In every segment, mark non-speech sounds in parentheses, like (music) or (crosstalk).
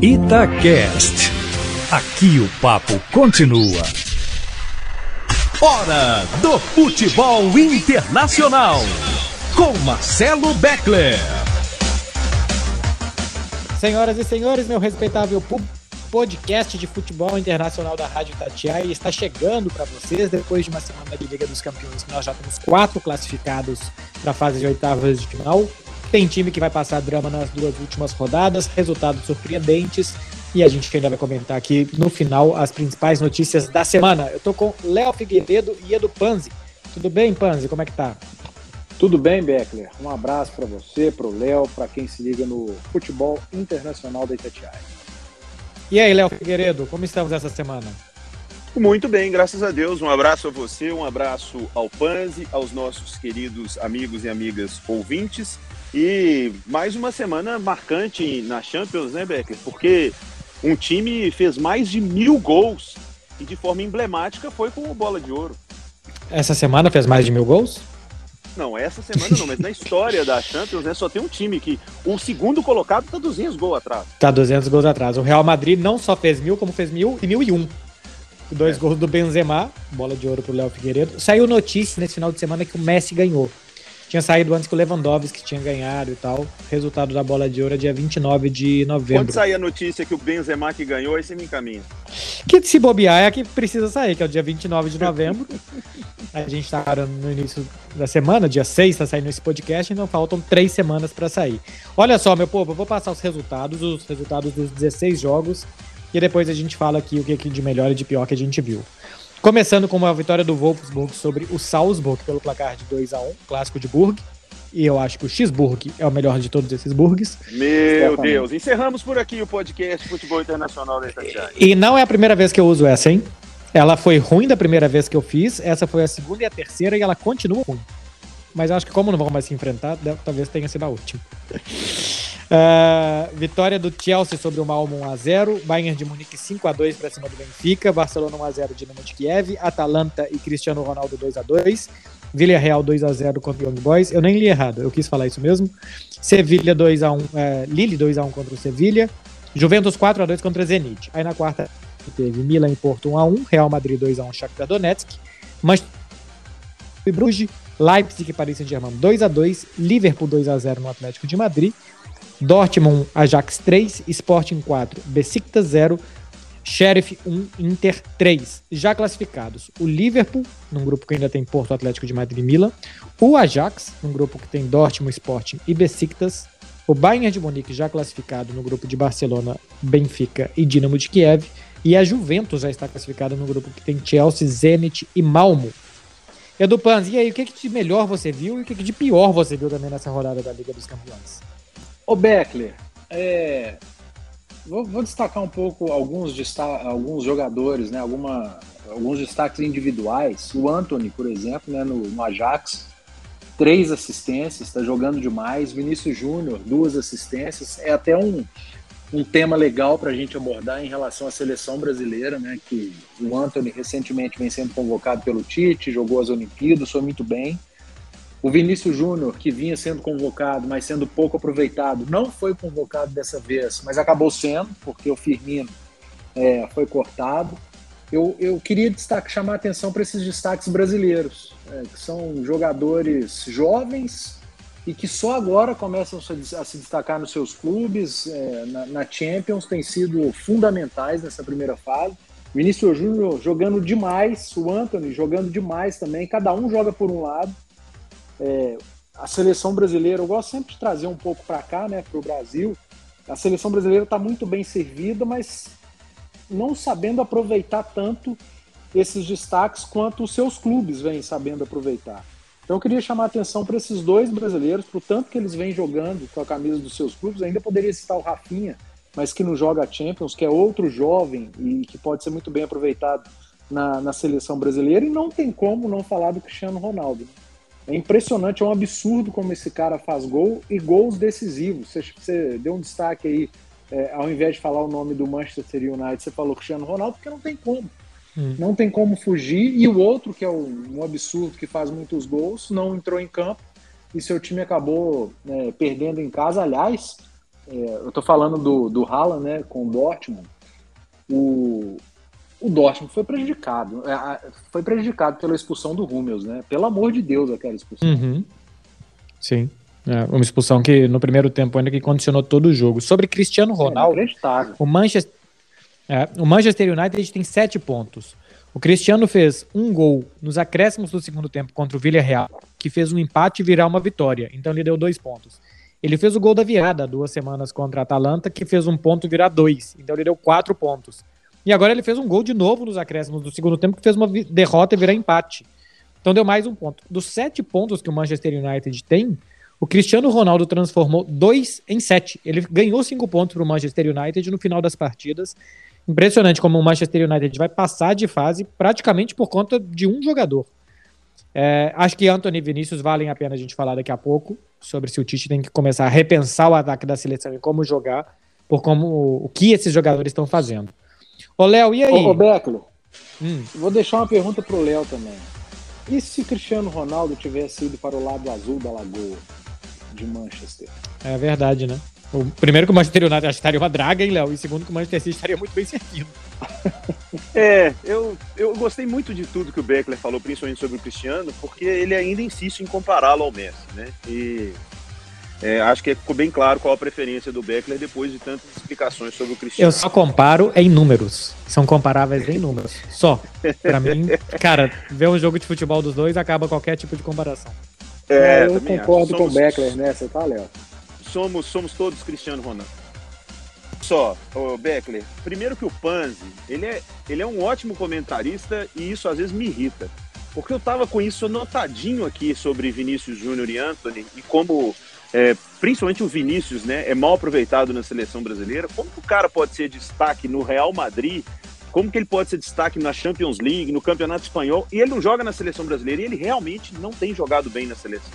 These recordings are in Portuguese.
Itacast. Aqui o papo continua. Hora do futebol internacional. Com Marcelo Beckler. Senhoras e senhores, meu respeitável podcast de futebol internacional da Rádio Tatiaia está chegando para vocês depois de uma semana de Liga dos Campeões que nós já temos quatro classificados para a fase de oitavas de final. Tem time que vai passar drama nas duas últimas rodadas, resultados surpreendentes. E a gente ainda vai comentar aqui no final as principais notícias da semana. Eu tô com Léo Figueiredo e Edu Panzi. Tudo bem, Panzi? Como é que tá? Tudo bem, Beckler. Um abraço para você, para o Léo, para quem se liga no futebol internacional da Itatiaia. E aí, Léo Figueiredo, como estamos essa semana? Muito bem, graças a Deus. Um abraço a você, um abraço ao Panzi, aos nossos queridos amigos e amigas ouvintes. E mais uma semana marcante na Champions, né, Becker? Porque um time fez mais de mil gols e de forma emblemática foi com o Bola de Ouro. Essa semana fez mais de mil gols? Não, essa semana não, mas na história da Champions, né, só tem um time que o segundo colocado tá 200 gols atrás. Tá 200 gols atrás. O Real Madrid não só fez mil, como fez mil e mil e um. Dois é. gols do Benzema, bola de ouro pro Léo Figueiredo. Saiu notícia nesse final de semana que o Messi ganhou. Tinha saído antes que o Lewandowski tinha ganhado e tal. Resultado da bola de ouro é dia 29 de novembro. Quando sair a notícia que o Benzema que ganhou, aí você me encaminha. Que se bobear é a que precisa sair, que é o dia 29 de novembro. a gente tá no início da semana, dia 6 tá saindo esse podcast, então faltam três semanas para sair. Olha só, meu povo, eu vou passar os resultados, os resultados dos 16 jogos, e depois a gente fala aqui o que de melhor e de pior que a gente viu. Começando com uma vitória do Wolfsburg sobre o Salzburg pelo placar de 2 a 1 clássico de Burg. E eu acho que o X-Burg é o melhor de todos esses burgs. Meu Deus, encerramos por aqui o podcast Futebol Internacional da Itatiaia. E não é a primeira vez que eu uso essa, hein? Ela foi ruim da primeira vez que eu fiz, essa foi a segunda e a terceira e ela continua ruim. Mas eu acho que como não vão mais se enfrentar, talvez tenha sido a última. Uh, vitória do Chelsea sobre o Malmo 1x0, Bayern de Munique 5x2 para cima do Benfica, Barcelona 1x0 Dinamo de Kiev, Atalanta e Cristiano Ronaldo 2x2, Villarreal 2x0 contra o Young Boys, eu nem li errado, eu quis falar isso mesmo, Sevilha 2x1, uh, é, Lille 2x1 contra o Sevilha, Juventus 4x2 contra Zenit. Aí na quarta teve Milan e Porto 1x1, Real Madrid 2x1 Shakhtar Donetsk, Manchester e Bruges, Leipzig e Paris Saint-Germain 2x2, Liverpool 2x0 no Atlético de Madrid, Dortmund, Ajax 3, Sporting 4, Besiktas 0, Sheriff 1, Inter 3. Já classificados, o Liverpool, num grupo que ainda tem Porto Atlético de Madrid e Milan, o Ajax, num grupo que tem Dortmund, Sporting e Besiktas, o Bayern de Munique já classificado no grupo de Barcelona, Benfica e Dinamo de Kiev, e a Juventus já está classificada no grupo que tem Chelsea, Zenit e Malmo. Edu Panz, e aí, o que, que de melhor você viu e o que, que de pior você viu também nessa rodada da Liga dos Campeões? Ô Beckler, é, vou, vou, destacar um pouco alguns, alguns jogadores, né, alguma, alguns destaques individuais. O Anthony, por exemplo, né, no, no Ajax, três assistências, está jogando demais. Vinícius Júnior, duas assistências. É até um, um tema legal para a gente abordar em relação à seleção brasileira, né? Que o Anthony recentemente vem sendo convocado pelo Tite, jogou as Olimpíadas, foi muito bem. O Vinícius Júnior, que vinha sendo convocado, mas sendo pouco aproveitado, não foi convocado dessa vez, mas acabou sendo, porque o Firmino é, foi cortado. Eu, eu queria destaque, chamar a atenção para esses destaques brasileiros, é, que são jogadores jovens e que só agora começam a se destacar nos seus clubes, é, na, na Champions, têm sido fundamentais nessa primeira fase. Vinícius Júnior jogando demais, o Anthony jogando demais também, cada um joga por um lado. É, a seleção brasileira, eu gosto sempre de trazer um pouco para cá, né, para o Brasil. A seleção brasileira está muito bem servida, mas não sabendo aproveitar tanto esses destaques quanto os seus clubes vêm sabendo aproveitar. Então eu queria chamar a atenção para esses dois brasileiros, para o tanto que eles vêm jogando com a camisa dos seus clubes. Ainda poderia citar o Rafinha, mas que não joga a Champions, que é outro jovem e que pode ser muito bem aproveitado na, na seleção brasileira. E não tem como não falar do Cristiano Ronaldo. É impressionante, é um absurdo como esse cara faz gol e gols decisivos. Você, você deu um destaque aí, é, ao invés de falar o nome do Manchester United, você falou Cristiano Ronaldo, porque não tem como. Hum. Não tem como fugir. E o outro, que é um, um, absurdo, que faz muitos gols, não entrou em campo e seu time acabou né, perdendo em casa. Aliás, é, eu tô falando do, do Haaland, né, com o Dortmund, o, o Dortmund foi prejudicado. É, foi prejudicado pela expulsão do Hummels, né? Pelo amor de Deus, aquela expulsão. Uhum. Sim. É, uma expulsão que no primeiro tempo ainda que condicionou todo o jogo. Sobre Cristiano Ronaldo, é o Manchester, é, o Manchester United tem sete pontos. O Cristiano fez um gol nos acréscimos do segundo tempo contra o Villarreal, que fez um empate virar uma vitória. Então ele deu dois pontos. Ele fez o gol da virada duas semanas contra a Atalanta, que fez um ponto virar dois. Então ele deu quatro pontos. E agora ele fez um gol de novo nos acréscimos do segundo tempo, que fez uma derrota e virar empate. Então deu mais um ponto. Dos sete pontos que o Manchester United tem, o Cristiano Ronaldo transformou dois em sete. Ele ganhou cinco pontos para o Manchester United no final das partidas. Impressionante como o Manchester United vai passar de fase praticamente por conta de um jogador. É, acho que Anthony e Vinícius valem a pena a gente falar daqui a pouco sobre se o Tite tem que começar a repensar o ataque da seleção e como jogar, por como o que esses jogadores estão fazendo. Ô, Léo, e aí? Ô, ô Beckler, hum. vou deixar uma pergunta pro Léo também. E se Cristiano Ronaldo tivesse ido para o lado azul da lagoa de Manchester? É verdade, né? O primeiro que o Manchester United estaria uma draga, hein, Léo? E segundo que o Manchester City estaria muito bem servido. (laughs) É, eu, eu gostei muito de tudo que o Beckler falou, principalmente sobre o Cristiano, porque ele ainda insiste em compará-lo ao Messi, né? E é, acho que ficou bem claro qual a preferência do Beckler depois de tantas explicações sobre o Cristiano. Eu só comparo em números. São comparáveis em números. Só. Pra mim, cara, ver um jogo de futebol dos dois acaba qualquer tipo de comparação. É, eu concordo com o Beckler nessa, tá, Léo? Somos, somos todos Cristiano Ronaldo. Só, o Beckler, primeiro que o Panzi, ele é, ele é um ótimo comentarista e isso às vezes me irrita. Porque eu tava com isso anotadinho aqui sobre Vinícius Júnior e Anthony e como é, principalmente o Vinícius, né, é mal aproveitado na seleção brasileira. Como que o cara pode ser destaque no Real Madrid? Como que ele pode ser destaque na Champions League, no Campeonato Espanhol? E ele não joga na seleção brasileira e ele realmente não tem jogado bem na seleção.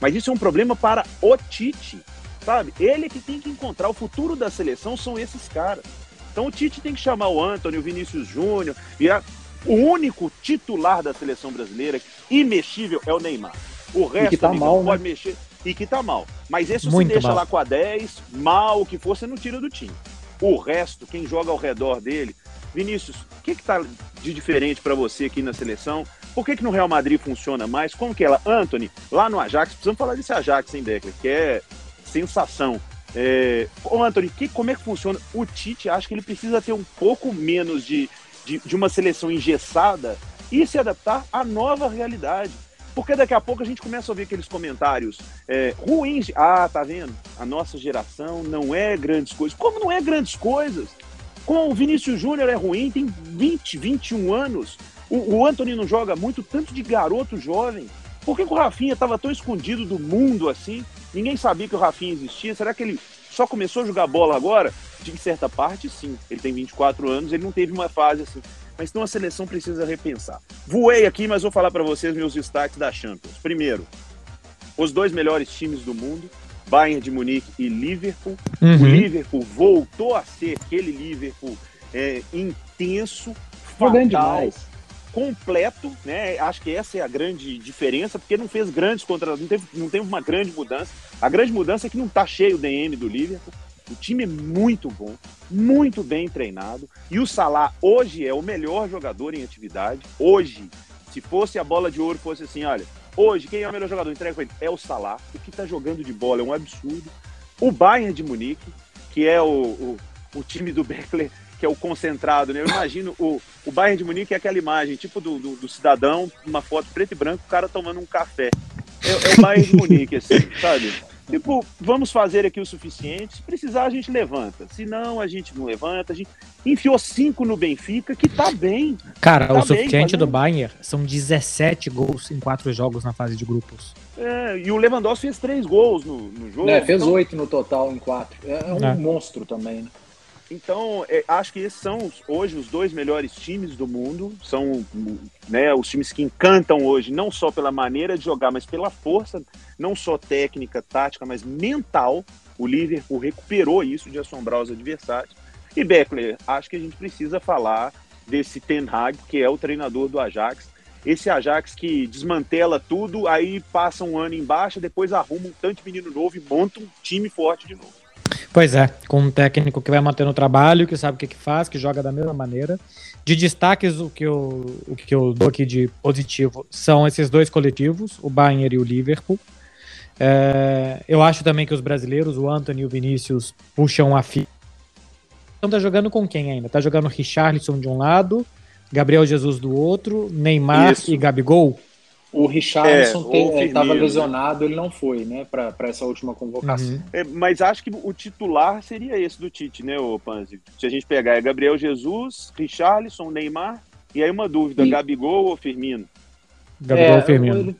Mas isso é um problema para o Tite, sabe? Ele que tem que encontrar o futuro da seleção são esses caras. Então o Tite tem que chamar o Antônio, o Vinícius Júnior, e a, o único titular da seleção brasileira, imexível, é o Neymar. O resto que tá mal, pode né? mexer e que tá mal. Mas esse Muito você deixa mal. lá com a 10, mal, o que for, você não tira do time. O resto, quem joga ao redor dele. Vinícius, o que, que tá de diferente para você aqui na seleção? Por que, que no Real Madrid funciona mais? Como que ela? Anthony, lá no Ajax, precisamos falar desse Ajax, hein, Becker? Que é sensação. É... Ô, Anthony, que, como é que funciona? O Tite acha que ele precisa ter um pouco menos de, de, de uma seleção engessada e se adaptar à nova realidade. Porque daqui a pouco a gente começa a ouvir aqueles comentários é, ruins. Ah, tá vendo? A nossa geração não é grandes coisas. Como não é grandes coisas? Com o Vinícius Júnior é ruim, tem 20, 21 anos. O, o Anthony não joga muito, tanto de garoto jovem. Por que, que o Rafinha estava tão escondido do mundo assim? Ninguém sabia que o Rafinha existia. Será que ele só começou a jogar bola agora? De certa parte, sim. Ele tem 24 anos, ele não teve uma fase assim. Mas então a seleção precisa repensar. Voei aqui, mas vou falar para vocês meus destaques da Champions. Primeiro, os dois melhores times do mundo, Bayern de Munique e Liverpool. Uhum. O Liverpool voltou a ser aquele Liverpool é, intenso, fatal, completo, né? Acho que essa é a grande diferença, porque não fez grandes contra, não teve, não teve uma grande mudança. A grande mudança é que não tá cheio o DM do Liverpool. O time é muito bom, muito bem treinado. E o Salah hoje é o melhor jogador em atividade. Hoje, se fosse a bola de ouro, fosse assim, olha, hoje quem é o melhor jogador? Entrega pra ele. É o Salah. O que tá jogando de bola é um absurdo. O Bayern de Munique, que é o, o, o time do Beckler, que é o concentrado, né? Eu imagino o, o Bayern de Munique é aquela imagem, tipo do, do, do cidadão, uma foto preto e branco, o cara tomando um café. É, é o Bayern de Munique, assim, sabe? Tipo, vamos fazer aqui o suficiente. Se precisar, a gente levanta. Se não, a gente não levanta. A gente enfiou cinco no Benfica, que tá bem. Cara, Tá o bem, suficiente fazendo- do Bayern são 17 gols em quatro jogos na fase de grupos. É, e o Lewandowski fez três gols no, no jogo. Né, fez então, oito no total em quatro. É, é um É. monstro também, né? Então, é, acho que esses são hoje os dois melhores times do mundo. São né, os times que encantam hoje, não só pela maneira de jogar, mas pela força, não só técnica, tática, mas mental. O Liverpool recuperou isso de assombrar os adversários. E Beckler, acho que a gente precisa falar desse Ten Hag, que é o treinador do Ajax. Esse Ajax que desmantela tudo, aí passa um ano embaixo, depois arruma um tanto de menino novo e monta um time forte de novo. Pois é, com um técnico que vai mantendo o trabalho, que sabe o que, que faz, que joga da mesma maneira. De destaques, o que, eu, o que eu dou aqui de positivo são esses dois coletivos, o Bayern e o Liverpool. É, eu acho também que os brasileiros, o Anthony e o Vinícius, puxam a fila. Então tá jogando com quem ainda? Tá jogando Richarlison de um lado, Gabriel Jesus do outro, Neymar Isso. e Gabigol. O Richardson é, estava né? lesionado, ele não foi, né, para essa última convocação. Uhum. É, mas acho que o titular seria esse do Tite, né, o Panzi? Se a gente pegar é Gabriel Jesus, Richarlison, Neymar, e aí uma dúvida, e... Gabigol ou Firmino? Gabigol ou é, Firmino? Ele,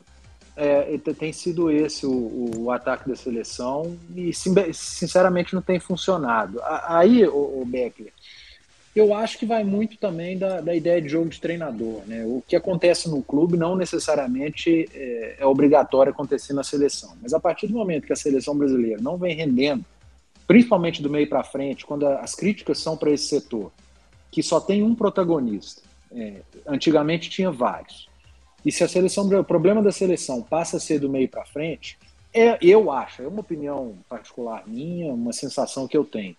é, tem sido esse o, o, ataque da seleção e sinceramente não tem funcionado. Aí, o, o Beckler, eu acho que vai muito também da, da ideia de jogo de treinador. Né? O que acontece no clube não necessariamente é, é obrigatório acontecer na seleção. Mas a partir do momento que a seleção brasileira não vem rendendo, principalmente do meio para frente, quando as críticas são para esse setor, que só tem um protagonista, é, antigamente tinha vários. E se a seleção, o problema da seleção passa a ser do meio para frente, é, eu acho, é uma opinião particular minha, uma sensação que eu tenho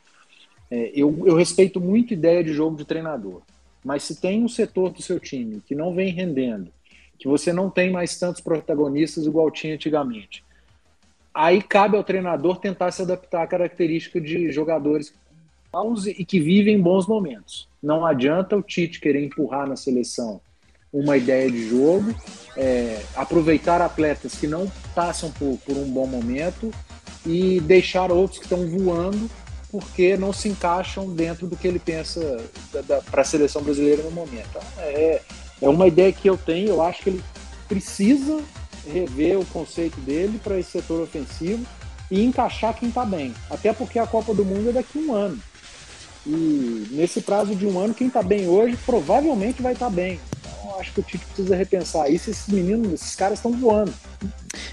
é, eu, eu respeito muito ideia de jogo de treinador, mas se tem um setor do seu time que não vem rendendo, que você não tem mais tantos protagonistas igual tinha antigamente, aí cabe ao treinador tentar se adaptar à característica de jogadores e que vivem bons momentos. Não adianta o Tite querer empurrar na seleção uma ideia de jogo, é, aproveitar atletas que não passam por, por um bom momento e deixar outros que estão voando porque não se encaixam dentro do que ele pensa para a seleção brasileira no momento. É, é uma ideia que eu tenho, eu acho que ele precisa rever o conceito dele para esse setor ofensivo e encaixar quem está bem. Até porque a Copa do Mundo é daqui a um ano. E nesse prazo de um ano, quem está bem hoje provavelmente vai estar tá bem acho que o Tite precisa repensar isso. Esses meninos, esses caras estão voando.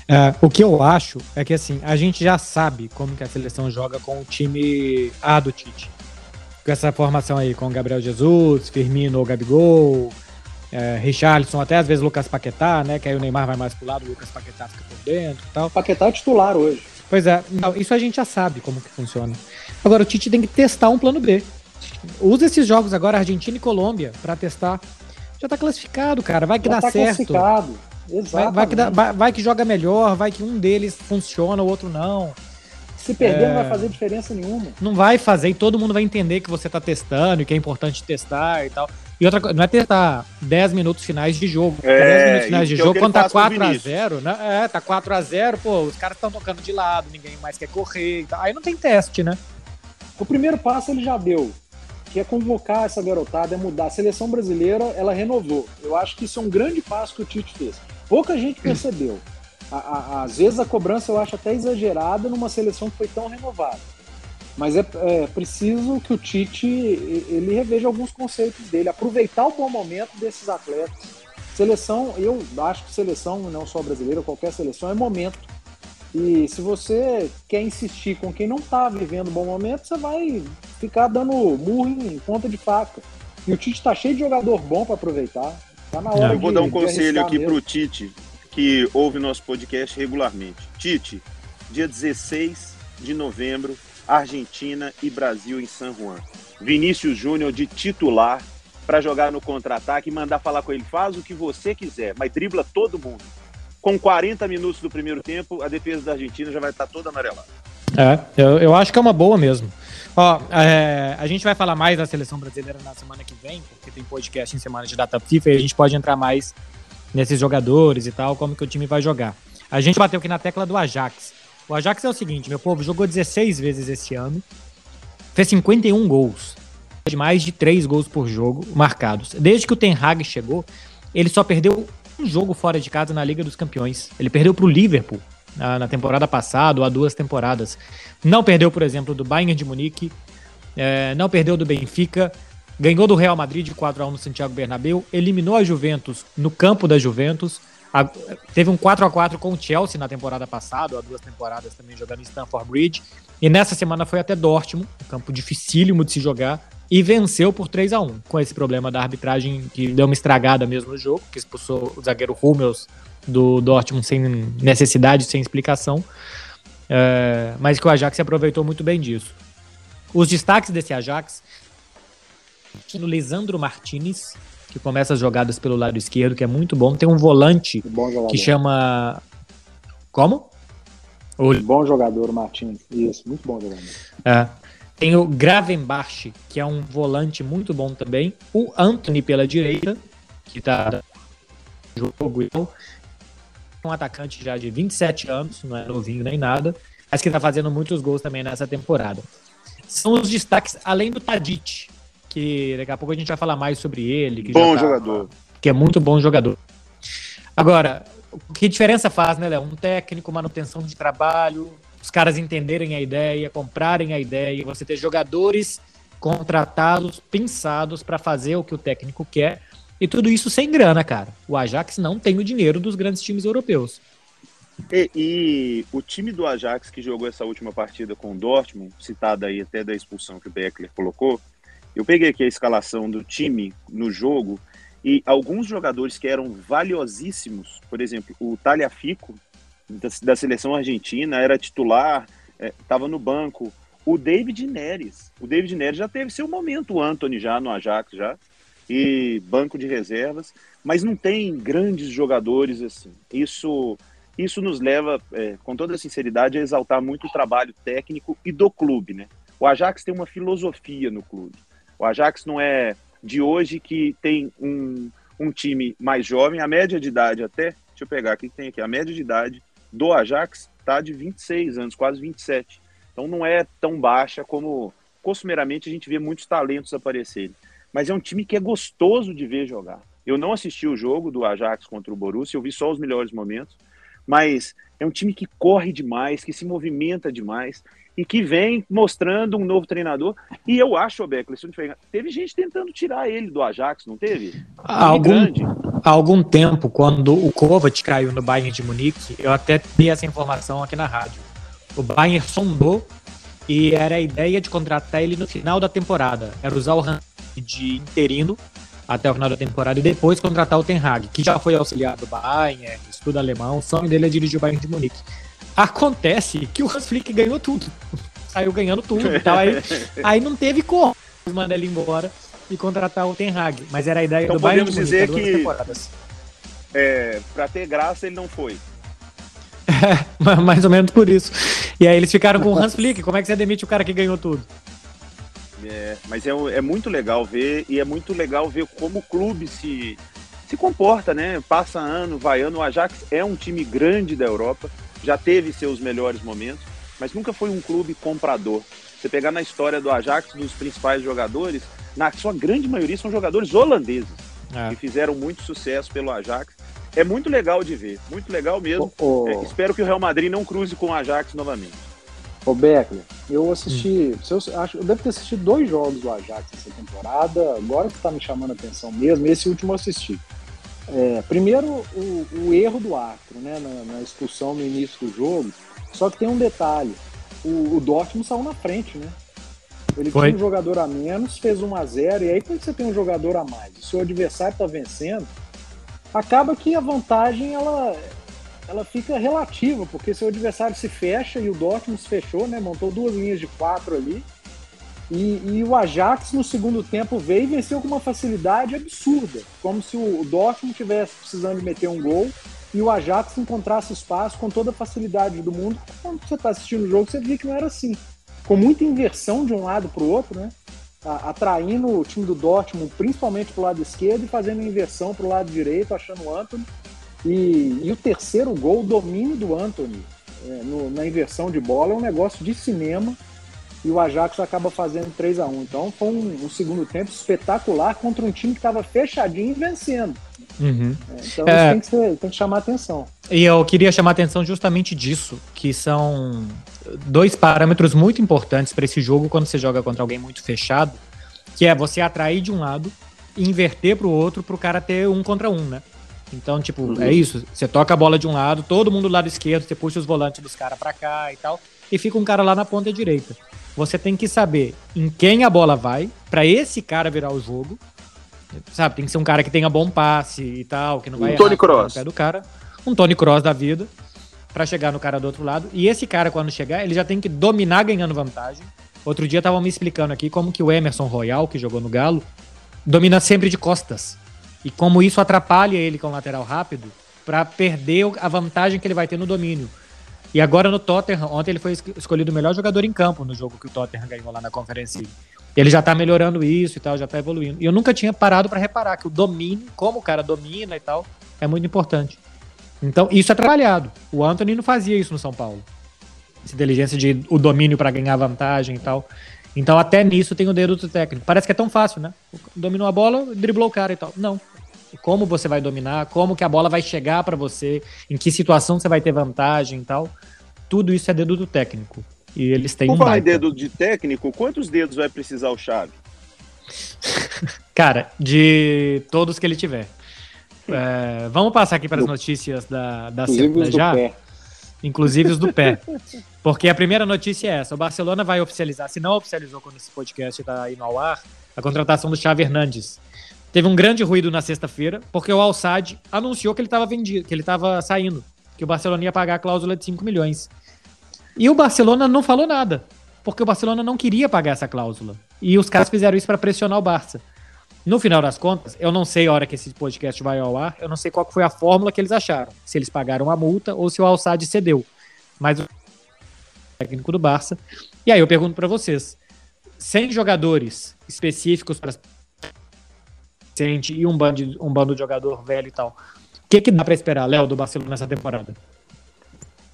É, o que eu acho é que assim, a gente já sabe como que a seleção joga com o time A do Tite. Com essa formação aí, com Gabriel Jesus, Firmino ou Gabigol, é, Richarlison, até às vezes Lucas Paquetá, né? Que aí o Neymar vai mais pro lado, o Lucas Paquetá fica por dentro e tal. Paquetá é titular hoje. Pois é, não, isso a gente já sabe como que funciona. Agora o Tite tem que testar um plano B. Usa esses jogos agora, Argentina e Colômbia, para testar já tá classificado, cara. Vai que já dá tá certo. Classificado. Vai, vai, que dá, vai, vai, que joga melhor, vai que um deles funciona, o outro não. Se perder, é... não vai fazer diferença nenhuma. Não vai fazer e todo mundo vai entender que você tá testando e que é importante testar e tal. E outra coisa, não é testar 10 minutos finais de jogo. É, 10 minutos finais de é jogo, quando tá 4x0, né? É, tá 4x0, pô, os caras estão tocando de lado, ninguém mais quer correr e tal. Aí não tem teste, né? O primeiro passo ele já deu que é convocar essa garotada, é mudar. A seleção brasileira, ela renovou. Eu acho que isso é um grande passo que o Tite fez. Pouca gente percebeu. A, a, às vezes a cobrança eu acho até exagerada numa seleção que foi tão renovada. Mas é, é, preciso que o Tite ele reveja alguns conceitos dele, aproveitar o bom momento desses atletas. Seleção, eu acho que seleção, não só brasileira, qualquer seleção, é momento. E se você quer insistir com quem não está vivendo um bom momento, você vai ficar dando murro em ponta de faca. E o Tite está cheio de jogador bom para aproveitar. Tá na hora Eu vou de, dar um conselho aqui para o Tite, que ouve nosso podcast regularmente. Tite, dia 16 de novembro, Argentina e Brasil em San Juan. Vinícius Júnior de titular para jogar no contra-ataque e mandar falar com ele. Faz o que você quiser, mas dribla todo mundo com 40 minutos do primeiro tempo, a defesa da Argentina já vai estar toda amarelada. É, eu, eu acho que é uma boa mesmo. Ó, é, a gente vai falar mais da seleção brasileira na semana que vem, porque tem podcast em semana de data FIFA e a gente pode entrar mais nesses jogadores e tal, como que o time vai jogar. A gente bateu aqui na tecla do Ajax. O Ajax é o seguinte, meu povo, jogou 16 vezes esse ano, fez 51 gols, de mais de 3 gols por jogo marcados. Desde que o Ten Hag chegou, ele só perdeu um jogo fora de casa na Liga dos Campeões. Ele perdeu para o Liverpool na, na, temporada passada, ou há duas temporadas. Não perdeu, por exemplo, do Bayern de Munique, é, não perdeu do Benfica, ganhou do Real Madrid de 4 a 1 no Santiago Bernabéu, eliminou a Juventus no campo da Juventus, a, teve um 4 a 4 com o Chelsea na temporada passada, há duas temporadas também jogando em Stamford Bridge, e nessa semana foi até Dortmund, um campo dificílimo de se jogar, e venceu por 3 a 1 com esse problema da arbitragem que deu uma estragada mesmo no jogo, que expulsou o zagueiro Hummels do Dortmund sem necessidade, sem explicação. É, mas que o Ajax se aproveitou muito bem disso. Os destaques desse Ajax, no Lisandro Martinez, que começa as jogadas pelo lado esquerdo, que é muito bom. Tem um volante que chama. Como? O... Bom jogador, o Martins. Isso, muito bom jogador. É. Tem o Gravenbach, que é um volante muito bom também. O Anthony pela direita, que tá jogo um atacante já de 27 anos, não é novinho nem nada, mas que tá fazendo muitos gols também nessa temporada. São os destaques, além do Tadic, que daqui a pouco a gente vai falar mais sobre ele. Que bom tá, jogador. Que é muito bom jogador. Agora, que diferença faz, né, Léo? Um técnico, manutenção de trabalho, os caras entenderem a ideia, comprarem a ideia, você ter jogadores contratados, pensados para fazer o que o técnico quer, e tudo isso sem grana, cara. O Ajax não tem o dinheiro dos grandes times europeus. E, e, o time do Ajax que jogou essa última partida com o Dortmund, citada aí até da expulsão que o Beckler colocou, eu peguei aqui a escalação do time no jogo e alguns jogadores que eram valiosíssimos, por exemplo, o Talhafico, da, da seleção argentina, era titular, estava é, no banco. O David Neres, o David Neres já teve seu momento, o Anthony já no Ajax já, e banco de reservas, mas não tem grandes jogadores assim. Isso, isso nos leva, é, com toda sinceridade, a exaltar muito o trabalho técnico e do clube, né? O Ajax tem uma filosofia no clube. O Ajax não é de hoje que tem um, um time mais jovem, a média de idade até, deixa eu pegar aqui, tem aqui, a média de idade do Ajax está de 26 anos, quase 27. Então não é tão baixa como costumeiramente a gente vê muitos talentos aparecerem. Mas é um time que é gostoso de ver jogar. Eu não assisti o jogo do Ajax contra o Borussia, eu vi só os melhores momentos, mas é um time que corre demais, que se movimenta demais e que vem mostrando um novo treinador. E eu acho, Beckler, teve gente tentando tirar ele do Ajax, não teve? Há algum, há algum tempo, quando o Kovac caiu no Bayern de Munique, eu até dei essa informação aqui na rádio. O Bayern sondou e era a ideia de contratar ele no final da temporada. Era usar o Hans de interino até o final da temporada e depois contratar o Ten Hag, que já foi auxiliar do Bayern, estuda alemão, o sonho dele é dirigir o Bayern de Munique. Acontece que o Hans Flick ganhou tudo. (laughs) Saiu ganhando tudo e tal. Aí, (laughs) aí não teve como mandar ele embora e contratar o Ten Hag. Mas era a ideia então do Bayern podemos dizer que é, para ter graça ele não foi. (laughs) É, mais ou menos por isso. E aí eles ficaram com o Hans Flick. Como é que você demite o cara que ganhou tudo? É, mas é, é muito legal ver e é muito legal ver como o clube se, se comporta, né? Passa ano, vai ano. O Ajax é um time grande da Europa já teve seus melhores momentos, mas nunca foi um clube comprador. Você pegar na história do Ajax, dos principais jogadores, na sua grande maioria são jogadores holandeses, é. que fizeram muito sucesso pelo Ajax. É muito legal de ver, muito legal mesmo. Oh, oh. É, espero que o Real Madrid não cruze com o Ajax novamente. Ô Beckler, eu assisti, hum. eu, acho, eu devo ter assistido dois jogos do Ajax essa temporada, agora que tá me chamando a atenção mesmo, esse último eu assisti. É, primeiro, o, o, erro do árbitro né, na, na, expulsão no início do jogo. Só que tem um detalhe: o, o Dortmund saiu na frente, né? Ele Foi. tinha um jogador a menos, fez 1 a 0 e aí quando você tem um jogador a mais, o seu adversário está vencendo, acaba que a vantagem ela, ela fica relativa, porque seu adversário se fecha e o Dortmund se fechou, né? Montou duas linhas de quatro ali e, e, o Ajax no segundo tempo veio e venceu com uma facilidade absurda, como se o Dortmund tivesse precisando de meter um gol e o Ajax encontrasse espaço com toda a facilidade do mundo. Quando você está assistindo o jogo, você vê que não era assim. Com muita inversão de um lado para o outro, né? atraindo o time do Dortmund principalmente para o lado esquerdo e fazendo inversão para o lado direito, achando o Anthony. E, e, o terceiro gol, o domínio do Anthony é, no, na inversão de bola, é um negócio de cinema e o Ajax acaba fazendo 3 a 1 Então foi um, um segundo tempo espetacular contra um time que estava fechadinho e vencendo. Uhum. É, então é... tem, que ser, tem que chamar atenção. E eu queria chamar atenção justamente disso, que são dois parâmetros muito importantes para esse jogo quando você joga contra alguém muito fechado, que é você atrair de um lado e inverter para o outro para o cara ter um contra um, né? Então, tipo, uhum. é isso. Você toca a bola de um lado, todo mundo do lado esquerdo, você puxa os volantes dos caras para cá e tal, e fica um cara lá na ponta direita. Você tem que saber em quem a bola vai, para esse cara virar o jogo. Sabe, tem que ser um cara que tenha bom passe e tal, que não vai um Tony Cross. pé do cara. Um Tony Cross da vida, para chegar no cara do outro lado. E esse cara, quando chegar, ele já tem que dominar ganhando vantagem Outro dia estavam me explicando aqui como que o Emerson Royal, que jogou no Galo, domina sempre de costas. E como isso atrapalha ele com o lateral rápido para perder a vantagem que ele vai ter no domínio. E agora no Tottenham, ontem ele foi escolhido o melhor jogador em campo no jogo que o Tottenham ganhou lá na Conferência. Ele já tá melhorando isso e tal, já tá evoluindo. E eu nunca tinha parado para reparar que o domínio, como o cara domina e tal, é muito importante. Então, isso é trabalhado. O Anthony não fazia isso no São Paulo. Essa inteligência de o domínio para ganhar vantagem e tal. Então, até nisso tem o dedo do técnico. Parece que é tão fácil, né? Dominou a bola, driblou o cara e tal. Não. Como você vai dominar, como que a bola vai chegar para você, em que situação você vai ter vantagem e tal. Tudo isso é dedo do técnico. E eles têm Por um falar baita. dedo de técnico, quantos dedos vai precisar o Chave? (laughs) Cara, de todos que ele tiver. É, vamos passar aqui para as notícias da, da semana já, pé. Inclusive os do pé. Porque a primeira notícia é essa: o Barcelona vai oficializar, se não oficializou quando esse podcast está indo ao ar, a contratação do Xavi Hernandes. Teve um grande ruído na sexta-feira, porque o Al-Sadd anunciou que ele estava vendido, que ele estava saindo, que o Barcelona ia pagar a cláusula de 5 milhões. E o Barcelona não falou nada, porque o Barcelona não queria pagar essa cláusula. E os caras fizeram isso para pressionar o Barça. No final das contas, eu não sei a hora que esse podcast vai ao ar, eu não sei qual foi a fórmula que eles acharam. Se eles pagaram a multa ou se o Al-Sadd cedeu. Mas o técnico do Barça. E aí eu pergunto para vocês: 100 jogadores específicos para e um bando, um bando de jogador velho e tal. O que, que dá para esperar, Léo, do Barcelona nessa temporada?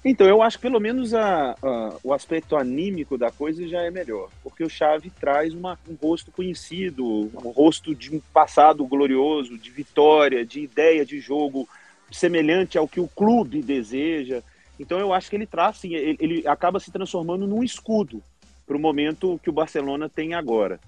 Então, eu acho que pelo menos a, a- o aspecto anímico da coisa já é melhor, porque o Xavi traz uma- um rosto conhecido, um rosto de um passado glorioso, de vitória, de ideia de jogo semelhante ao que o clube deseja. Então, eu acho que ele traz, sim, ele, ele acaba se transformando num escudo para o momento que o Barcelona tem agora.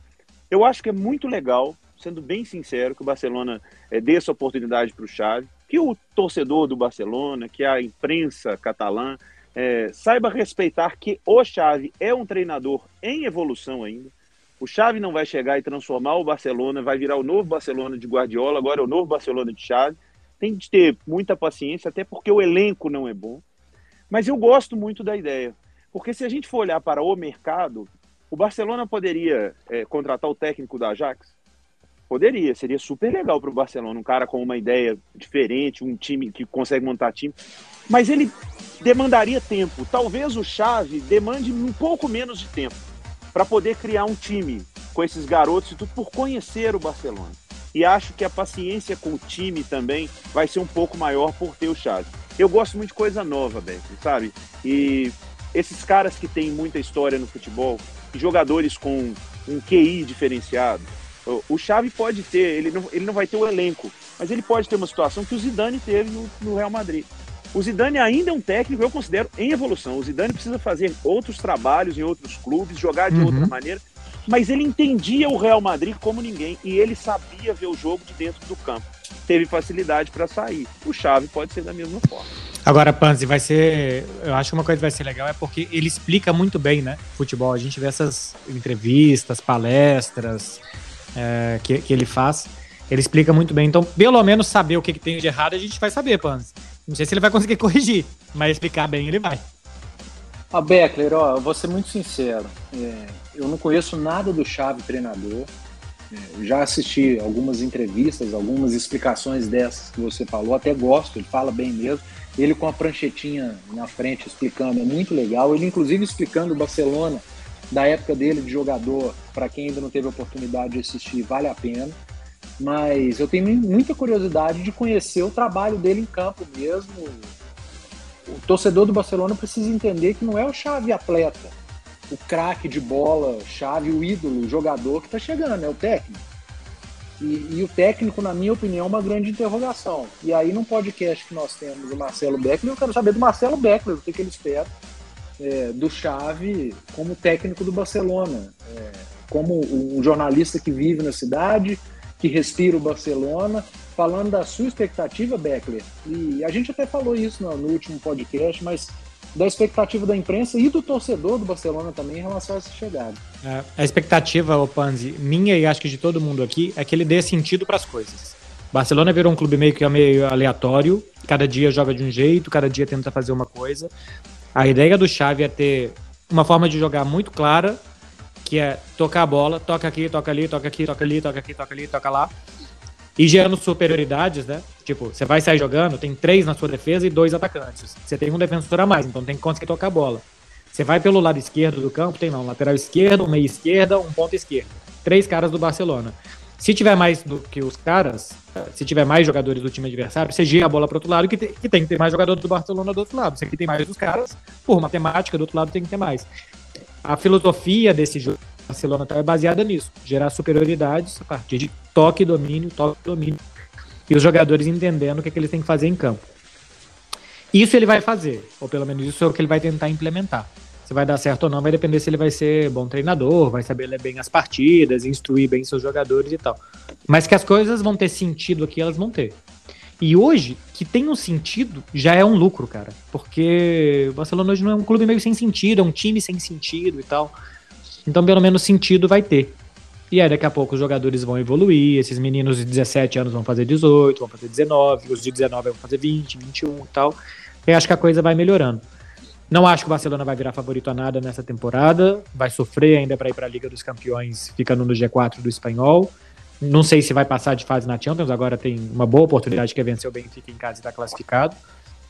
Eu acho que é muito legal, sendo bem sincero, que o Barcelona eh, dê essa oportunidade para o Xavi, que o torcedor do Barcelona, que a imprensa catalã, eh, saiba respeitar que o Xavi é um treinador em evolução ainda. O Xavi não vai chegar e transformar o Barcelona, vai virar o novo Barcelona de Guardiola, agora é o novo Barcelona de Xavi. Tem de ter muita paciência, até porque o elenco não é bom. Mas eu gosto muito da ideia, porque se a gente for olhar para o mercado, o Barcelona poderia eh, contratar o técnico da Ajax? Poderia, seria super legal para o Barcelona, um cara com uma ideia diferente, um time que consegue montar time. Mas ele demandaria tempo. Talvez o Xavi demande um pouco menos de tempo para poder criar um time com esses garotos e tudo por conhecer o Barcelona. E acho que a paciência com o time também vai ser um pouco maior por ter o Xavi. Eu gosto muito de coisa nova, Beck, sabe? E esses caras que têm muita história no futebol, jogadores com um QI diferenciado, o- Xavi pode ter, ele não, ele não vai ter o elenco, mas ele pode ter uma situação que o Zidane teve no, no Real Madrid. O Zidane ainda é um técnico, eu considero, em evolução. O Zidane precisa fazer outros trabalhos em outros clubes, jogar de Uhum. outra maneira, mas ele entendia o Real Madrid como ninguém e ele sabia ver o jogo de dentro do campo. Teve facilidade para sair. O Xavi pode ser da mesma forma. Agora, Panzi, vai ser. Eu acho que uma coisa que vai ser legal é porque ele explica muito bem, né? Futebol. A gente vê essas entrevistas, palestras é, que, que ele faz. Ele explica muito bem. Então, pelo menos saber o que, que tem de errado, a gente vai saber, Panzi. Não sei se ele vai conseguir (laughs) corrigir, mas explicar bem ele vai. A Beckler, ó, eu vou ser muito sincero. é, eu não conheço nada do Chave treinador. É, já assisti algumas entrevistas, algumas explicações dessas que você falou, até gosto, ele fala bem mesmo. Ele com a pranchetinha na frente explicando, é muito legal. Ele, inclusive, explicando o Barcelona da época dele de jogador, para quem ainda não teve oportunidade de assistir, vale a pena. Mas eu tenho muita curiosidade de conhecer o trabalho dele em campo mesmo, o torcedor do Barcelona precisa entender que não é o chave atleta, o craque de bola, chave, o ídolo, o jogador que está chegando, é o técnico. E, e o técnico, na minha opinião, é uma grande interrogação. E aí, num podcast que nós temos o Marcelo Beckler, eu quero saber do Marcelo Beckler, o que, que ele espera é, do Chave como técnico do Barcelona, é, como um jornalista que vive na cidade, que respira o Barcelona, falando da sua expectativa, Beckler, e a gente até falou isso no, no último podcast, mas da expectativa da imprensa e do torcedor do Barcelona também em relação a essa chegada. É, a expectativa, ô Panzi, minha e acho que de todo mundo aqui, é que ele dê sentido para as coisas. Barcelona virou um clube meio que meio aleatório, cada dia joga de um jeito, cada dia tenta fazer uma coisa. A ideia do Xavi é ter uma forma de jogar muito clara que é tocar a bola, toca aqui, toca ali, toca aqui, toca ali, toca aqui, toca ali, toca lá. E gerando superioridades, né? Tipo, você vai sair jogando, tem três na sua defesa e dois atacantes. Você tem um defensor a mais, então tem que conseguir tocar a bola. Você vai pelo lado esquerdo do campo, tem não, lateral esquerdo, um meia esquerda, um ponto esquerdo. Três caras do Barcelona. Se tiver mais do que os caras, se tiver mais jogadores do time adversário, você gira a bola para outro lado, que tem, que tem que ter mais jogadores do Barcelona do outro lado. Se aqui tem mais dos caras, por matemática, do outro lado tem que ter mais. A filosofia desse jogo do Barcelona é baseada nisso, gerar superioridades a partir de toque, domínio, toque, domínio, e os jogadores entendendo o que, é que eles têm que fazer em campo. Isso ele vai fazer, ou pelo menos isso é o que ele vai tentar implementar. Se vai dar certo ou não vai depender se ele vai ser bom treinador, vai saber ler bem as partidas, instruir bem seus jogadores e tal. Mas que as coisas vão ter sentido aqui, elas vão ter. E hoje, que tem um sentido, já é um lucro, cara. Porque o Barcelona hoje não é um clube meio sem sentido, é um time sem sentido e tal. Então, pelo menos sentido vai ter. E aí, daqui a pouco, os jogadores vão evoluir. Esses meninos de 17 anos vão fazer 18, vão fazer 19, os de 19 vão fazer 20, 21 e tal. E acho que a coisa vai melhorando. Não acho que o Barcelona vai virar favorito a nada nessa temporada. Vai sofrer ainda para ir para a Liga dos Campeões, ficando no G4 do Espanhol. Não sei se vai passar de fase na Champions, agora tem uma boa oportunidade que é vencer o Benfica em casa e estar tá classificado.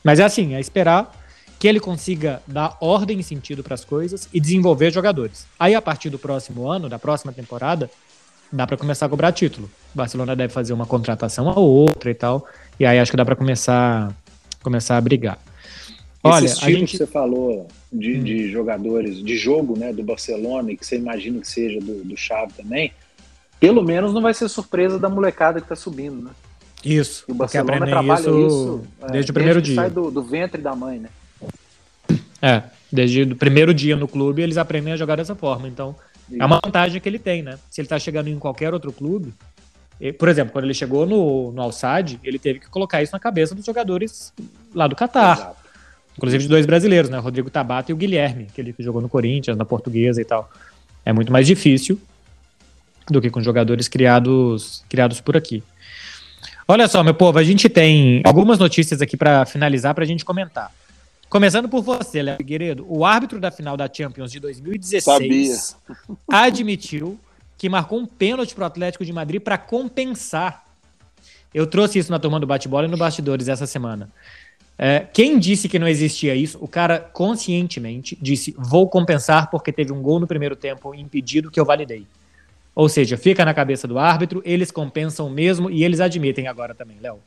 Mas é assim, é esperar que ele consiga dar ordem e sentido para as coisas e desenvolver jogadores. Aí a partir do próximo ano, da próxima temporada, dá para começar a cobrar título. O Barcelona deve fazer uma contratação a outra e tal, e aí acho que dá para começar começar a brigar. Olha, Esse estilo gente... que você falou de, hum. de, jogadores, de jogo, né, do Barcelona e que você imagina que seja do, do Xavi também, pelo menos não vai ser surpresa da molecada que está subindo, né? Isso. E o Barcelona trabalha isso, isso é, desde o primeiro dia. Sai do, do, ventre da mãe, né? É, desde o primeiro dia no clube eles aprendem a jogar dessa forma. Então, isso. é uma vantagem que ele tem, né? Se ele está chegando em qualquer outro clube, por exemplo, quando ele chegou no, no Al-Sadd, ele teve que colocar isso na cabeça dos jogadores lá do Catar. Inclusive de dois brasileiros, né? O Rodrigo Tabata e o Guilherme, aquele que jogou no Corinthians, na Portuguesa e tal. É muito mais difícil do que com jogadores criados, criados por aqui. Olha só, meu povo, a gente tem algumas notícias aqui para finalizar, para a gente comentar. Começando por você, Léo Figueiredo, o árbitro da final da Champions de 2016 Sabia. (laughs) admitiu que marcou um pênalti para o Atlético de Madrid para compensar. Eu trouxe isso na turma do bate-bola e no bastidores essa semana. É, quem disse que não existia isso, o cara conscientemente disse: vou compensar porque teve um gol no primeiro tempo impedido que eu validei. Ou seja, fica na cabeça do árbitro, eles compensam mesmo e eles admitem agora também, Léo.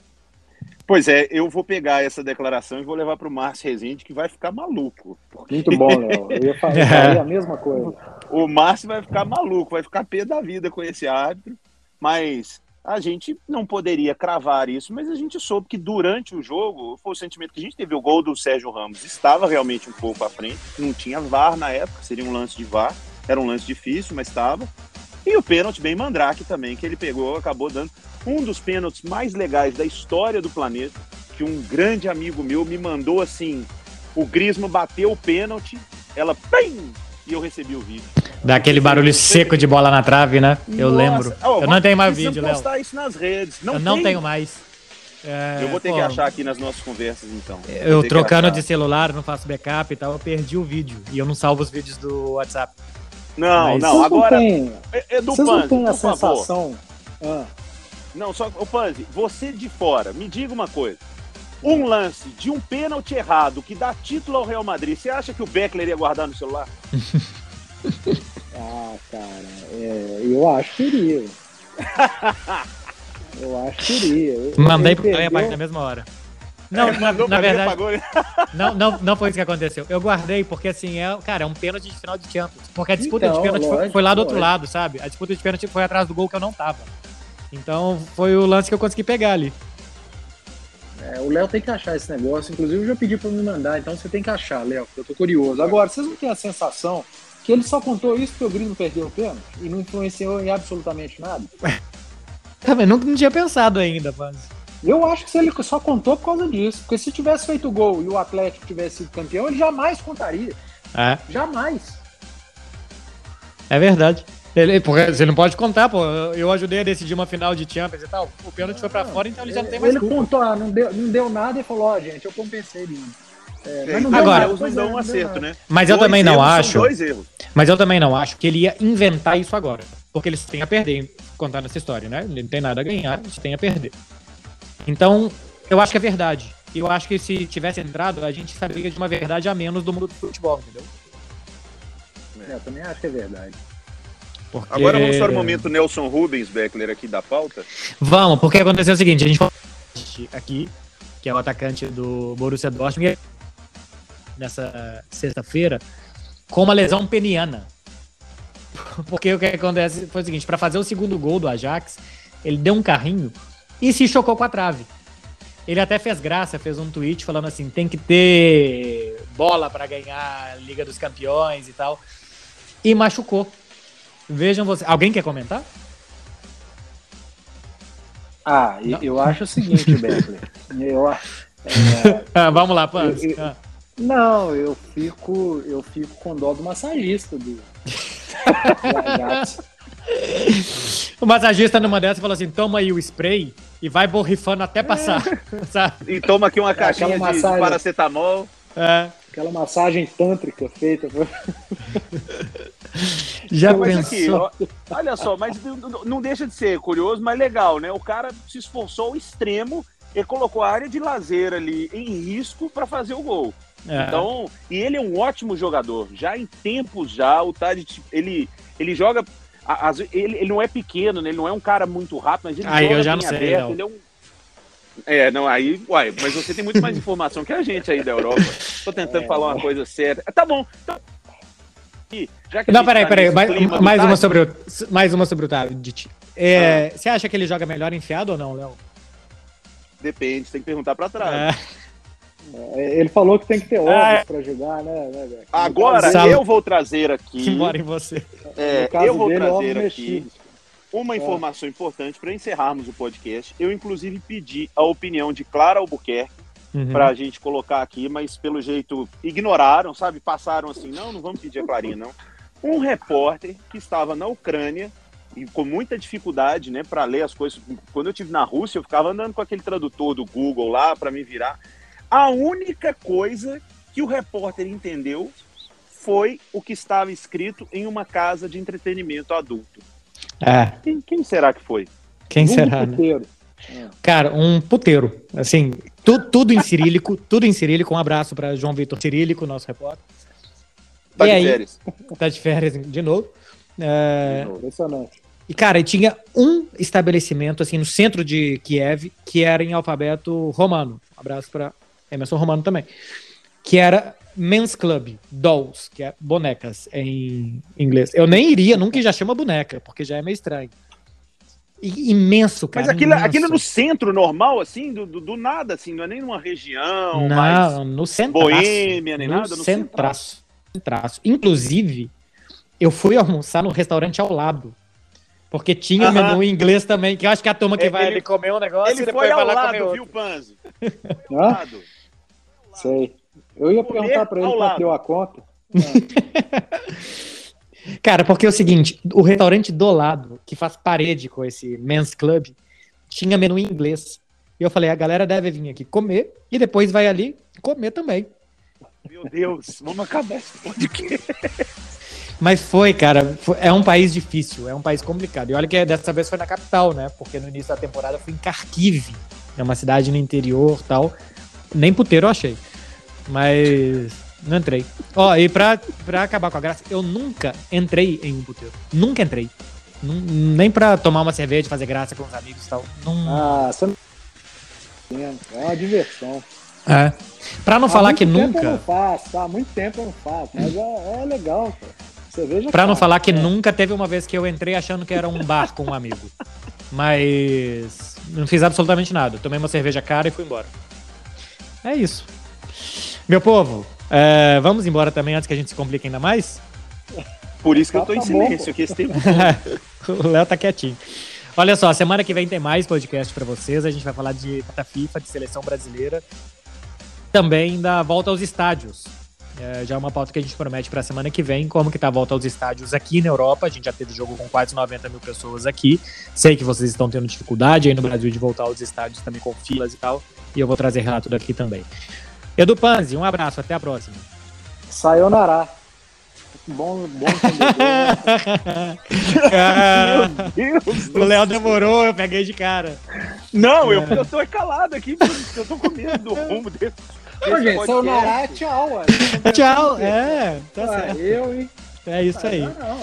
Pois é, eu vou pegar essa declaração e vou levar para o Márcio Rezende, que vai ficar maluco. Porque... Muito bom, Léo. Eu ia falar a mesma coisa. (laughs) O Márcio vai ficar maluco, vai ficar pé da vida com esse árbitro, mas a gente não poderia cravar isso, mas a gente soube que durante o jogo, foi o sentimento que a gente teve, o gol do Sérgio Ramos estava realmente um pouco à frente, não tinha VAR na época, seria um lance de VAR, era um lance difícil, mas estava. E o pênalti bem mandrake também, que ele pegou, acabou dando um dos pênaltis mais legais da história do planeta, que um grande amigo meu me mandou assim, o Grismo bateu o pênalti, ela, pim, e eu recebi o vídeo. Daquele barulho seco de bola na trave, né? Eu Nossa. lembro. Oh, eu não tenho mais vídeo, Léo. postar isso nas redes. Não eu não tenho mais. É, eu vou ter pô, que achar aqui nas nossas conversas, então. Eu, eu trocando de celular, não faço backup e tal, eu perdi o vídeo. E eu não salvo os vídeos do WhatsApp. Não, Mas não, agora. Não tem, é, é do vocês não tem a sensação. Ah. Não, só, o Panzi, você de fora, me diga uma coisa. Um lance de um pênalti errado que dá título ao Real Madrid, você acha que o Beckler ia guardar no celular? (laughs) (laughs) ah, cara, é, eu acho que iria. (laughs) eu acho que iria. Mandei pro Cleia na mesma hora. Não, é, na, na verdade. (laughs) Não, não, não foi isso que aconteceu. Eu guardei porque, assim, é, cara, é um pênalti de final de Champions. Porque a disputa então, de pênalti foi, foi, lá do outro lógico. lado, sabe? A disputa de pênalti foi atrás do gol que eu não tava. Então foi o lance que eu consegui pegar ali. É, o Léo tem que achar esse negócio. Inclusive, eu já pedi para me mandar, então você tem que achar, Léo, eu tô curioso. Agora, vocês não têm a sensação que ele só contou isso porque o Grêmio perdeu o pênalti e não influenciou em absolutamente nada? Também nunca não tinha pensado ainda, mas. Eu acho que ele só contou por causa disso. Porque se tivesse feito o gol e o Atlético tivesse sido campeão, ele jamais contaria. É. Jamais. É verdade. Ele, porque você não pode contar, pô. Eu ajudei a decidir uma final de Champions e tal. O pênalti foi pra fora, então ele já não tem mais Ele culpa. contou, ah, não deu, não deu nada e falou, ó, oh, gente, eu compensei mesmo. É, mas Agora- não é, um não deu acerto, né? Mas eu Dois também não acho. Dois erros. Mas eu também não acho que ele ia inventar isso agora. Porque eles têm a perder contando essa história, né? Ele não tem nada a ganhar, eles têm a perder. Então, eu acho que é verdade. E eu acho que se tivesse entrado, a gente saberia de uma verdade a menos do mundo do futebol, entendeu? É, eu também acho que é verdade. Porque... Agora vamos para o momento Nelson Rubens Beckler aqui da pauta. Vamos, porque aconteceu o seguinte, a gente falou aqui, que é o atacante do Borussia Dortmund, nessa sexta-feira, com uma lesão peniana. Porque o que acontece foi o seguinte, para fazer o segundo gol do Ajax, ele deu um carrinho e se chocou com a trave. Ele até fez graça, fez um tweet falando assim, tem que ter bola para ganhar a Liga dos Campeões e tal. E machucou. Vejam você. Alguém quer comentar? Ah, Não. eu acho o seguinte, Beckler. (laughs) Eu, acho- é, (laughs) vamos lá, Pans. Eu- eu- Ah. Não, eu fico, eu fico com dó do massagista do. (laughs) O massagista numa dessas falou assim: toma aí o spray e vai borrifando até passar. (laughs) Sabe? E toma aqui uma caixinha de, de massagem. paracetamol. É. Aquela massagem tântrica feita. (laughs) Já aqui, pensou? ó, olha só, mas não deixa de ser curioso, mas legal, né? O cara se esforçou ao extremo e colocou a área de lazer ali em risco para fazer o gol. É. Então, e ele é um ótimo jogador. Já em tempos já, o Tadic, ele, ele joga. a- às vezes- ele, ele não é pequeno, né? Ele não é um cara muito rápido, mas ele Aí joga eu já não sei, aberto. não. Ele é um. É, não, aí, uai, mas você tem muito mais informação que a gente aí da Europa. Tô tentando É. falar uma coisa séria. Tá bom. Então, já que Não, peraí, tá peraí. Mais, mais uma sobre o, mais uma sobre o Tadic. É, Você acha que ele joga melhor enfiado ou não, Léo? Depende, tem que perguntar pra trás. É, Ele falou que tem que ter ovos Ah, é. pra jogar, né, né? Agora, eu vou trazer aqui. que mora em você. é, caso eu vou dele, trazer aqui uma É. informação importante para encerrarmos o podcast. Eu, inclusive, pedi a opinião de Clara Albuquerque Uhum. para a gente colocar aqui, mas pelo jeito ignoraram, sabe? Passaram assim, não, não vamos pedir a Clarinha, não. Um repórter que estava na Ucrânia e com muita dificuldade, né, para ler as coisas. Quando eu tive na Rússia, eu ficava andando com aquele tradutor do Google lá para me virar. A única coisa que o repórter entendeu foi o que estava escrito em uma casa de entretenimento adulto. É, Quem, quem será que foi? quem Vulgo será, né? puteiro. Cara, um puteiro. Assim, tu- tudo em cirílico, (laughs) tudo em cirílico. Um abraço para João Vitor Cirílico, nosso repórter. Tá E de aí? férias. (laughs) Tá de férias de novo. É, Impressionante. E, cara, tinha um estabelecimento, assim, no centro de Kiev, que era em alfabeto romano. Um abraço para Emerson Romano também. Que era Men's Club, Dolls, que é bonecas em inglês. Eu nem iria, nunca já chama boneca, porque já é meio estranho. E- imenso, cara. Mas aquilo, imenso. aquilo no centro normal, assim, do, do, do nada, assim, não é nem numa região mais Não, no centraço. boêmia, nem no nada, no centraço. centraço. Inclusive, eu fui almoçar no restaurante ao lado. Porque tinha Aham. menu em inglês também, que eu acho que a turma que É, vai ele- comer um negócio Ele e depois foi ao vai lá comer lado, outro. viu, Panzi? Hã? Lado. Sei. Eu ia Comer perguntar pra ele quanto deu a conta. (laughs) Cara, porque é o seguinte, o restaurante do lado, que faz parede com esse men's club, tinha menu em inglês. E eu falei, a galera deve vir aqui comer e depois vai ali comer também. Meu Deus, vamos acabar esse podcast. (laughs) Mas foi, cara, foi- é um país difícil, é um país complicado. E olha que dessa vez foi na capital, né? Porque no início da temporada foi em Kharkiv, é uma cidade no interior tal. Nem puteiro eu achei. Mas não entrei. Ó, e pra, pra acabar com a graça, eu nunca entrei em um puteiro. Nunca entrei. Nun- nem pra tomar uma cerveja, fazer graça com os amigos e tal. Não, Ah, você não. É uma diversão. é. Pra não Há falar muito que tempo Eu nunca. não faço, tá? Há muito tempo eu não faço. Mas é, é legal, cara. Cerveja Pra não cara. falar que É. nunca teve uma vez que eu entrei achando que era um bar com um amigo. Mas não fiz absolutamente nada. Tomei uma cerveja cara e fui embora. É isso. Meu povo, é, vamos embora também antes que a gente se complique ainda mais? Por isso que eu Tá tô em bom, silêncio aqui esse tempo. (laughs) o Léo tá quietinho. Olha só, semana que vem tem mais podcast pra vocês. A gente vai falar de data FIFA, de seleção brasileira. Também da volta aos estádios. É, já é uma pauta que a gente promete pra semana que vem, como que tá a volta aos estádios aqui na Europa. A gente já teve jogo com quase 90 mil pessoas aqui. Sei que vocês estão tendo dificuldade aí no Brasil de voltar aos estádios também com filas e tal. E eu vou trazer relato daqui também. Edu Panzi, um abraço, até a próxima. Sayonara. Bom, bom (laughs) Meu Deus o Léo demorou, eu peguei de cara. Não, eu, eu tô calado aqui, eu tô com medo do rumo desse. Ô, gente, sayonara é tchau, ué. Tchau, é, tá Ah, certo. eu, hein? É isso aí. Não, não.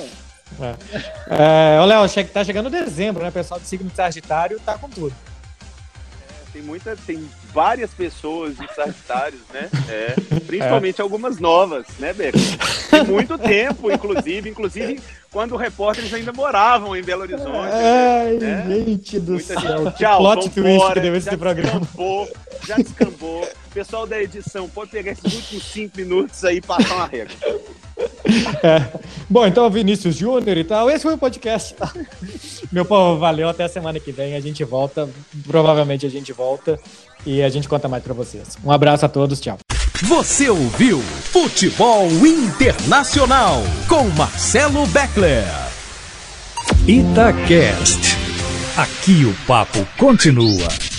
É, ô Léo, tá chegando dezembro, né? O pessoal do signo de Sagitário tá com tudo. Tem muita, tem várias pessoas de Sagitários, né? (laughs) É, principalmente algumas novas, né, Beco? Muito tempo, inclusive, inclusive quando repórteres ainda moravam em Belo Horizonte. Ai, né? gente do Muita céu. gente. Tchau, plot twist que deu esse já programa. Descambou, já descambou. Pessoal da edição, pode pegar esses últimos cinco minutos aí e passar uma régua. (laughs) É. Bom, então, Vinícius Júnior e tal, esse foi o podcast. Meu povo, valeu. Até a semana que vem. A gente volta. Provavelmente a gente volta. E a gente conta mais pra vocês. Um abraço a todos. Tchau. Você ouviu Futebol Internacional com Marcelo Beckler. Itacast. Aqui o papo continua.